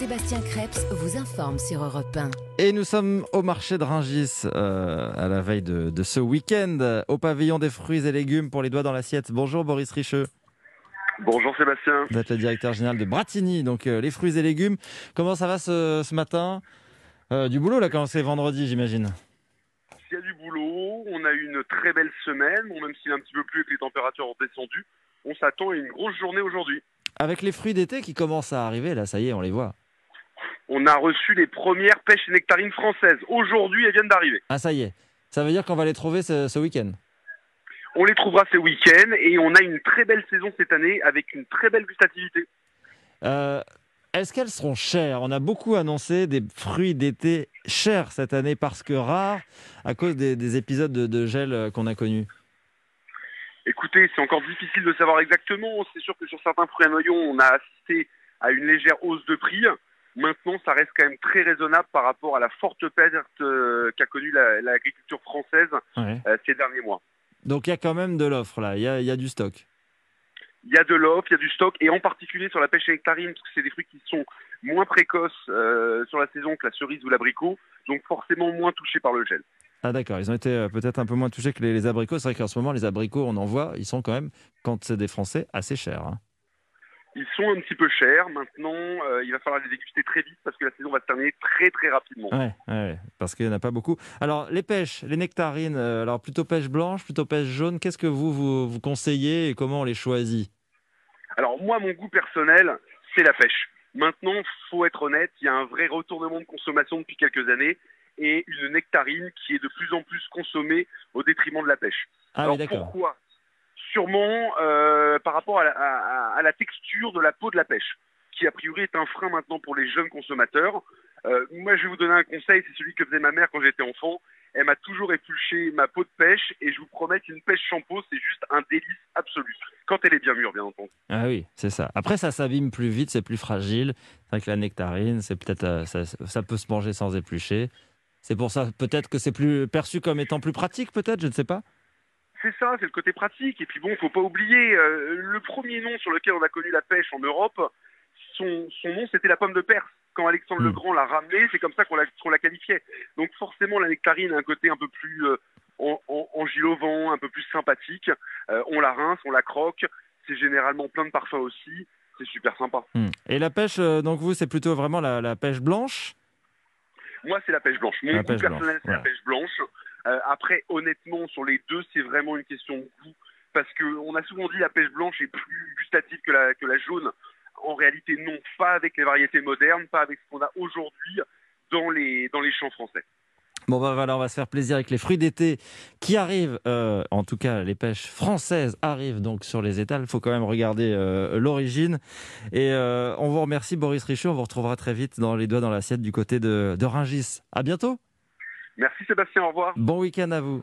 Sébastien Krebs vous informe sur Europe 1. Et nous sommes au marché de Ringis euh, à la veille de, de ce week-end, au pavillon des fruits et légumes pour les doigts dans l'assiette. Bonjour Boris Richeux. Bonjour Sébastien. Vous êtes le directeur général de Bratigny, donc euh, les fruits et légumes. Comment ça va ce, ce matin? Euh, Du boulot là quand c'est vendredi j'imagine Il y a du boulot, on a eu une très belle semaine, bon, même s'il est un petit peu plus et que les températures ont descendu, on s'attend à une grosse journée aujourd'hui. Avec les fruits d'été qui commencent à arriver, là ça y est on les voit. On a reçu les premières pêches et nectarines françaises. Aujourd'hui, elles viennent d'arriver. Ah ça y est, ça veut dire qu'on va les trouver ce, ce week-end On les trouvera ce week-end et on a une très belle saison cette année avec une très belle gustativité. Euh, Est-ce qu'elles seront chères? On a beaucoup annoncé des fruits d'été chers cette année parce que rares à cause des, des épisodes de, de gel euh, qu'on a connus. Écoutez, c'est encore difficile de savoir exactement. C'est sûr que sur certains fruits à noyaux, on a assisté à une légère hausse de prix. Maintenant, ça reste quand même très raisonnable par rapport à la forte perte euh, qu'a connue la- l'agriculture française Ouais. euh, ces derniers mois. Donc il y a quand même de l'offre là, il y a, il y a du stock. Il y a de l'offre, il y a du stock, et en particulier sur la pêche à nectarine, parce que c'est des fruits qui sont moins précoces euh, sur la saison que la cerise ou l'abricot, donc forcément moins touchés par le gel. Ah d'accord, ils ont été peut-être un peu moins touchés que les, les abricots. C'est vrai qu'en ce moment, les abricots, on en voit, ils sont quand même, quand c'est des Français, assez chers. hein. Ils sont un petit peu chers, maintenant euh, il va falloir les déguster très vite, parce que la saison va se terminer très très rapidement. Ouais, parce qu'il n'y en a pas beaucoup. Alors les pêches, les nectarines, euh, alors plutôt pêche blanche, plutôt pêche jaune, qu'est-ce que vous, vous, vous conseillez et comment on les choisit? Alors moi, mon goût personnel, c'est la pêche. Maintenant, faut être honnête, il y a un vrai retournement de consommation depuis quelques années, et une nectarine qui est de plus en plus consommée au détriment de la pêche. Ah Alors oui, d'accord. pourquoi Sûrement euh, par rapport à la, texture de la peau de la pêche, qui a priori est un frein maintenant pour les jeunes consommateurs. Euh, moi, je vais vous donner un conseil, c'est celui que faisait ma mère quand j'étais enfant. Elle m'a toujours épluché ma peau de pêche, et je vous promets qu'une pêche champeau, c'est juste un délice absolu. Quand elle est bien mûre, bien entendu. Ah oui, c'est ça. Après, ça s'abîme plus vite, c'est plus fragile. C'est vrai que la nectarine, c'est peut-être, euh, ça, ça peut se manger sans éplucher. C'est pour ça, peut-être que c'est plus perçu comme étant plus pratique, peut-être, je ne sais pas. C'est ça, c'est le côté pratique. Et puis bon, faut pas oublier, euh, le premier nom sur lequel on a connu la pêche en Europe, son, son nom c'était la pomme de Perse. Quand Alexandre Hmm. le Grand l'a ramené, c'est comme ça qu'on la, qualifiait. Donc forcément, la nectarine a un côté un peu plus euh, en, un peu plus sympathique. Euh, on la rince, on la croque. C'est généralement plein de parfums aussi. C'est super sympa. Hmm. Et la pêche, euh, donc vous, c'est plutôt vraiment la, la pêche blanche? Moi, c'est la pêche blanche. Mon La goût personnel, c'est la pêche blanche. Euh, après, honnêtement, sur les deux, c'est vraiment une question de goût. Parce que on a souvent dit la pêche blanche est plus gustative que la, jaune. En réalité, non. Pas avec les variétés modernes, pas avec ce qu'on a aujourd'hui dans les, champs français. Bon, bah voilà, on va se faire plaisir avec les fruits d'été qui arrivent. euh, en tout cas, les pêches françaises arrivent donc sur les étals. Il faut quand même regarder euh, l'origine. Et on vous remercie, Boris Richaud. On vous retrouvera très vite dans les doigts dans l'assiette du côté de, de Ringis. À bientôt. Merci Sébastien, au revoir. Bon week-end à vous.